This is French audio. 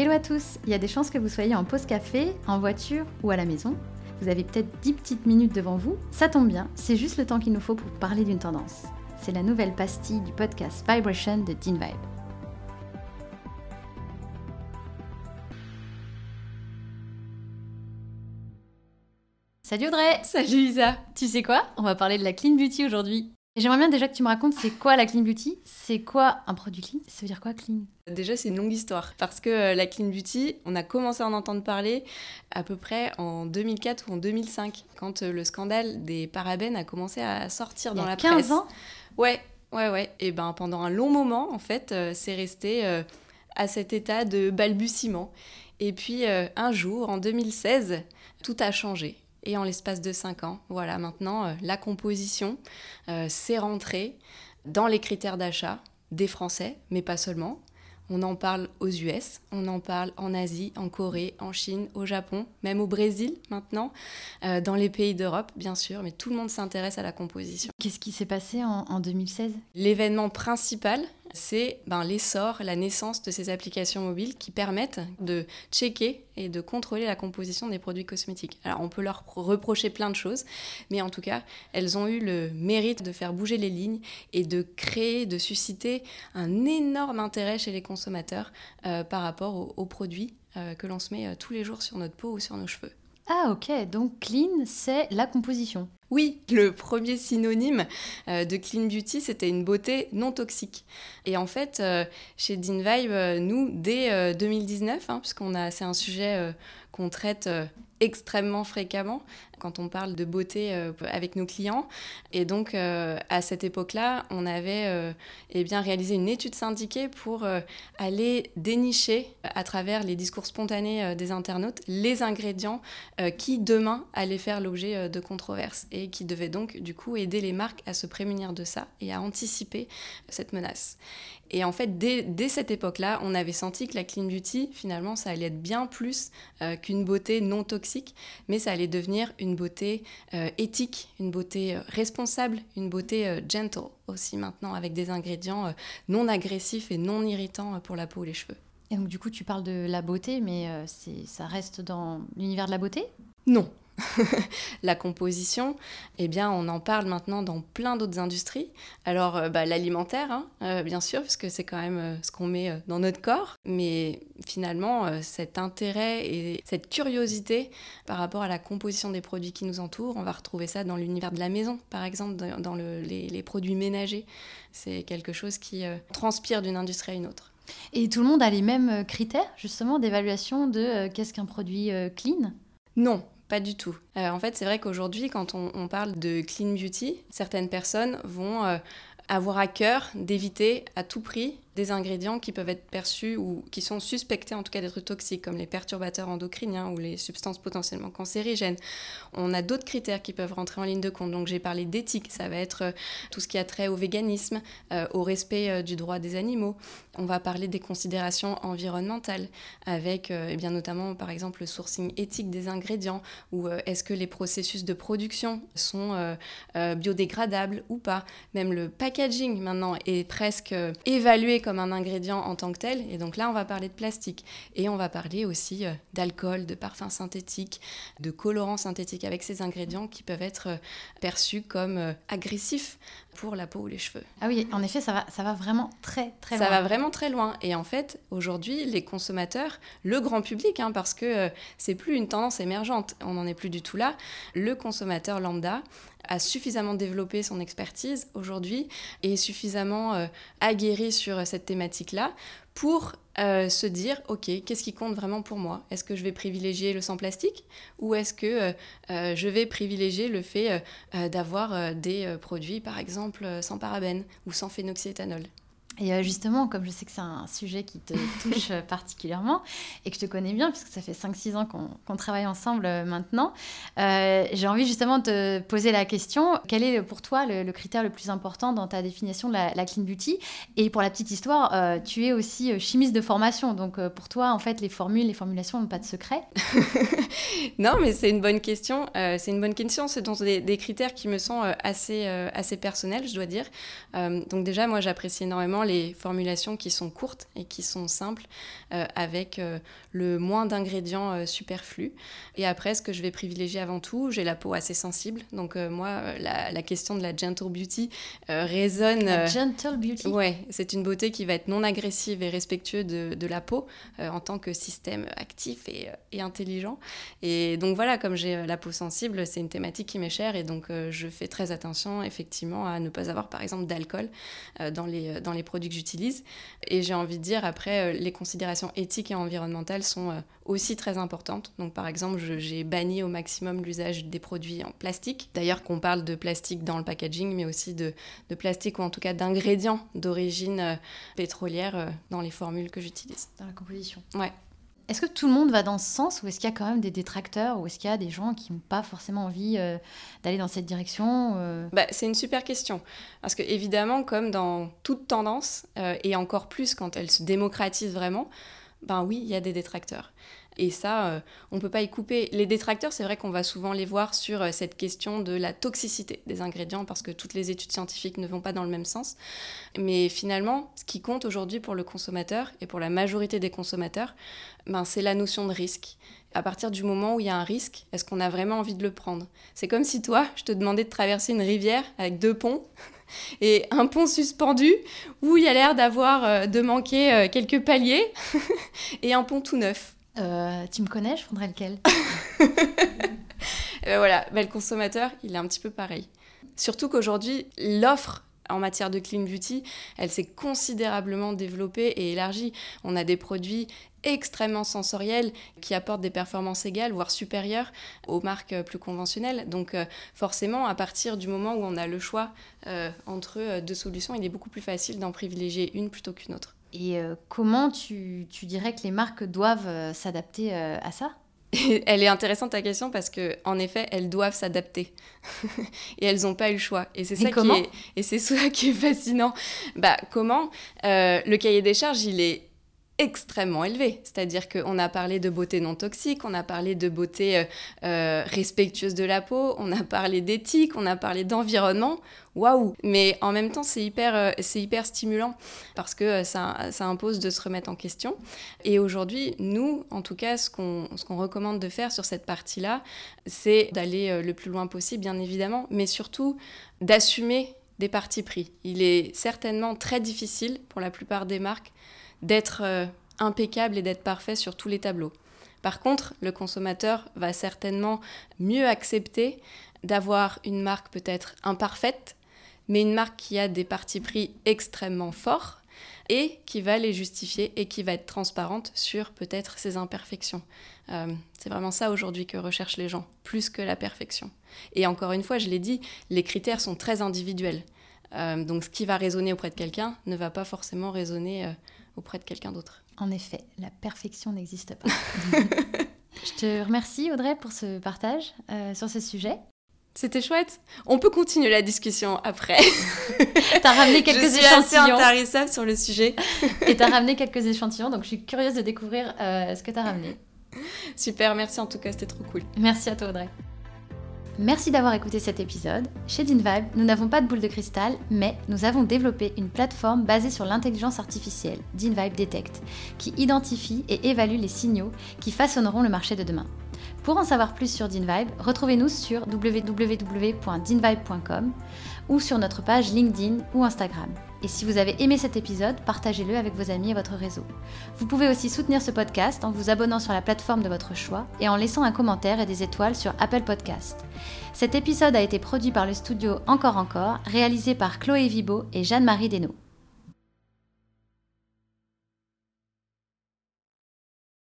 Hello à tous, il y a des chances que vous soyez en pause café, en voiture ou à la maison. Vous avez peut-être 10 petites minutes devant vous. Ça tombe bien, c'est juste le temps qu'il nous faut pour parler d'une tendance. C'est la nouvelle pastille du podcast Vibration de Dean Vibe. Salut Audrey Salut Isa Tu sais quoi? On va parler de la clean beauty aujourd'hui. J'aimerais bien déjà que tu me racontes c'est quoi la clean beauty? C'est quoi un produit clean? Ça veut dire quoi clean? Déjà, c'est une longue histoire parce que euh, la clean beauty, on a commencé à en entendre parler à peu près en 2004 ou en 2005 quand euh, le scandale des parabènes a commencé à sortir dans Il y a la 15 presse. ans? Ouais, ouais, ouais. Et ben pendant un long moment, en fait, euh, c'est resté à cet état de balbutiement. Et puis euh, un jour, en 2016, tout a changé. Et en l'espace de 5 ans, voilà, maintenant, euh, la composition, euh, c'est rentré dans les critères d'achat des Français, mais pas seulement. On en parle aux US, on en parle en Asie, en Corée, en Chine, au Japon, même au Brésil maintenant, euh, dans les pays d'Europe, bien sûr, mais tout le monde s'intéresse à la composition. Qu'est-ce qui s'est passé en, en 2016 L'événement principal, c'est ben, l'essor, la naissance de ces applications mobiles qui permettent de checker et de contrôler la composition des produits cosmétiques. Alors on peut leur reprocher plein de choses, mais en tout cas, elles ont eu le mérite de faire bouger les lignes et de créer, de susciter un énorme intérêt chez les consommateurs euh, par rapport aux, produits euh, que l'on se met euh, tous les jours sur notre peau ou sur nos cheveux. Ah ok, donc clean c'est la composition. Oui, le premier synonyme euh, de clean beauty, c'était une beauté non toxique. Et en fait, euh, chez Dean Vibe, euh, nous, dès euh, 2019, hein, puisqu'on a, c'est un sujet qu'on traite euh, extrêmement fréquemment quand on parle de beauté euh, avec nos clients. Et donc, euh, à cette époque-là, on avait eh bien, réalisé une étude syndiquée pour aller dénicher à travers les discours spontanés des internautes les ingrédients qui demain allaient faire l'objet de controverses et qui devaient donc du coup aider les marques à se prémunir de ça et à anticiper cette menace. Et en fait, dès, dès cette époque-là, on avait senti que la clean beauty, finalement, ça allait être bien plus euh, qu'une beauté non toxique, mais ça allait devenir une beauté euh, éthique, une beauté euh, responsable, une beauté euh, gentle aussi maintenant, avec des ingrédients non agressifs et non irritants pour la peau ou les cheveux. Et donc du coup tu parles de la beauté, mais ça reste dans l'univers de la beauté? Non. la composition, eh bien, on en parle maintenant dans plein d'autres industries. Alors, euh, bah, l'alimentaire, hein, euh, bien sûr, parce que c'est quand même euh, ce qu'on met dans notre corps. Mais finalement, cet intérêt et cette curiosité par rapport à la composition des produits qui nous entourent, on va retrouver ça dans l'univers de la maison, par exemple, dans, dans le- les, les produits ménagers. C'est quelque chose qui euh, transpire d'une industrie à une autre. Et tout le monde a les mêmes critères justement d'évaluation de euh, qu'est-ce qu'un produit clean? Non, pas du tout. Euh, en fait, c'est vrai qu'aujourd'hui, quand on, parle de clean beauty, certaines personnes vont euh, avoir à cœur d'éviter à tout prix des ingrédients qui peuvent être perçus ou qui sont suspectés en tout cas d'être toxiques, comme les perturbateurs endocriniens ou les substances potentiellement cancérigènes. On a d'autres critères qui peuvent rentrer en ligne de compte. Donc j'ai parlé d'éthique, ça va être euh, tout ce qui a trait au véganisme, euh, au respect euh, du droit des animaux. On va parler des considérations environnementales, avec euh, eh bien notamment par exemple le sourcing éthique des ingrédients, ou est-ce que les processus de production sont biodégradables ou pas. Même le packaging maintenant est presque évalué un ingrédient en tant que tel, et donc là on va parler de plastique. Et on va parler aussi euh, d'alcool, de parfums synthétiques, de colorants synthétiques avec ces ingrédients qui peuvent être euh, perçus comme euh, agressifs pour la peau ou les cheveux. Ah oui, en effet, ça va, ça va vraiment très très Ça loin. va vraiment très loin. Et en fait, aujourd'hui, les consommateurs, le grand public, hein, parce que c'est plus une tendance émergente, on n'en est plus du tout là, le consommateur lambda a suffisamment développé son expertise aujourd'hui et suffisamment euh, aguerri sur cette thématique-là pour euh, se dire, OK, qu'est-ce qui compte vraiment pour moi? Est-ce que je vais privilégier le sans plastique ou est-ce que euh, euh, je vais privilégier le fait euh, euh, d'avoir euh, des euh, produits, par exemple, euh, sans parabènes ou sans phénoxyéthanol? Et euh, justement, comme je sais que c'est un sujet qui te touche euh, particulièrement et que je te connais bien, puisque ça fait 5-6 ans qu'on travaille ensemble euh, maintenant, euh, j'ai envie justement de te poser la question, quel est pour toi le, le critère le plus important dans ta définition de la, la clean beauty? Et pour la petite histoire, euh, tu es aussi chimiste de formation, donc pour toi, en fait, les formules, les formulations n'ont pas de secret. Non, mais c'est une bonne question. Euh, c'est une bonne question. Ce sont des, des critères qui me sont assez, assez personnels, je dois dire. Donc déjà, moi, j'apprécie énormément les formulations qui sont courtes et qui sont simples, avec le moins d'ingrédients superflus. Et après, ce que je vais privilégier avant tout, j'ai la peau assez sensible. Donc moi, la, question de la gentle beauty résonne. La gentle beauty? Ouais, c'est une beauté qui va être non agressive et respectueuse de, de la peau en tant que système actif et, et intelligent. Et donc voilà, comme j'ai la peau sensible, c'est une thématique qui m'est chère et donc je fais très attention effectivement à ne pas avoir par exemple d'alcool euh, dans, les, euh, dans les produits que j'utilise. Et j'ai envie de dire, après, euh, les considérations éthiques et environnementales sont aussi très importantes. Donc par exemple, j'ai banni au maximum l'usage des produits en plastique. D'ailleurs qu'on parle de plastique dans le packaging, mais aussi de, de plastique ou en tout cas d'ingrédients d'origine pétrolière dans les formules que j'utilise. Dans la composition. Ouais. Est-ce que tout le monde va dans ce sens ou est-ce qu'il y a quand même des détracteurs ou est-ce qu'il y a des gens qui n'ont pas forcément envie euh, d'aller dans cette direction euh bah, C'est une super question. Parce que évidemment, comme dans toute tendance, euh, et encore plus quand elle se démocratise vraiment, ben oui, il y a des détracteurs. Et ça, euh, on ne peut pas y couper. Les détracteurs, c'est vrai qu'on va souvent les voir sur euh, cette question de la toxicité des ingrédients, parce que toutes les études scientifiques ne vont pas dans le même sens. Mais finalement, ce qui compte aujourd'hui pour le consommateur, et pour la majorité des consommateurs, ben, c'est la notion de risque. À partir du moment où il y a un risque, est-ce qu'on a vraiment envie de le prendre? C'est comme si toi, je te demandais de traverser une rivière avec deux ponts et un pont suspendu où il y a l'air d'avoir euh, de manquer quelques paliers et un pont tout neuf. Euh, tu me connais, je prendrais lequel? Ben Voilà, ben, le consommateur, il est un petit peu pareil. Surtout qu'aujourd'hui, l'offre en matière de clean beauty, elle s'est considérablement développée et élargie. On a des produits extrêmement sensoriels qui apportent des performances égales, voire supérieures aux marques plus conventionnelles. Donc euh, forcément, à partir du moment où on a le choix euh, entre deux solutions, il est beaucoup plus facile d'en privilégier une plutôt qu'une autre. Et euh, comment tu, dirais que les marques doivent euh, s'adapter euh, à ça? Elle est intéressante ta question parce que en effet, elles doivent s'adapter et elles n'ont pas eu le choix. Et c'est ça qui est et c'est ça qui est fascinant. Bah comment Le cahier des charges, il est extrêmement élevé. C'est-à-dire qu'on a parlé de beauté non toxique, on a parlé de beauté respectueuse de la peau, on a parlé d'éthique, on a parlé d'environnement waouh Mais en même temps, c'est hyper, euh, hyper stimulant parce que euh, ça, ça, impose de se remettre en question. Et aujourd'hui, nous, en tout cas, ce qu'on, ce qu'on recommande de faire sur cette partie-là, c'est d'aller euh, le plus loin possible, bien évidemment, mais surtout d'assumer des partis pris. Il est certainement très difficile pour la plupart des marques d'être impeccable et d'être parfait sur tous les tableaux. Par contre, le consommateur va certainement mieux accepter d'avoir une marque peut-être imparfaite, mais une marque qui a des partis pris extrêmement forts et qui va les justifier et qui va être transparente sur peut-être ses imperfections. Euh, c'est vraiment ça aujourd'hui que recherchent les gens, plus que la perfection. Et encore une fois, je l'ai dit, les critères sont très individuels. Euh, donc ce qui va résonner auprès de quelqu'un ne va pas forcément résonner euh, auprès de quelqu'un d'autre. En effet, la perfection n'existe pas. je te remercie Audrey pour ce partage sur ce sujet. C'était chouette. On peut continuer la discussion après. t'as ramené quelques je suis échantillons. assez sur le sujet. Et t'as ramené quelques échantillons, donc je suis curieuse de découvrir euh, ce que t'as ramené. Super, merci en tout cas, c'était trop cool. Merci à toi Audrey. Merci d'avoir écouté cet épisode. Chez DinVibe, nous n'avons pas de boule de cristal, mais nous avons développé une plateforme basée sur l'intelligence artificielle, DinVibe Detect, qui identifie et évalue les signaux qui façonneront le marché de demain. Pour en savoir plus sur DinVibe, retrouvez-nous sur www.dinvibe.com ou sur notre page LinkedIn ou Instagram. Et si vous avez aimé cet épisode, partagez-le avec vos amis et votre réseau. Vous pouvez aussi soutenir ce podcast en vous abonnant sur la plateforme de votre choix et en laissant un commentaire et des étoiles sur Apple Podcast. Cet épisode a été produit par le studio Encore Encore, réalisé par Chloé Vibo et Jeanne-Marie Desnaux.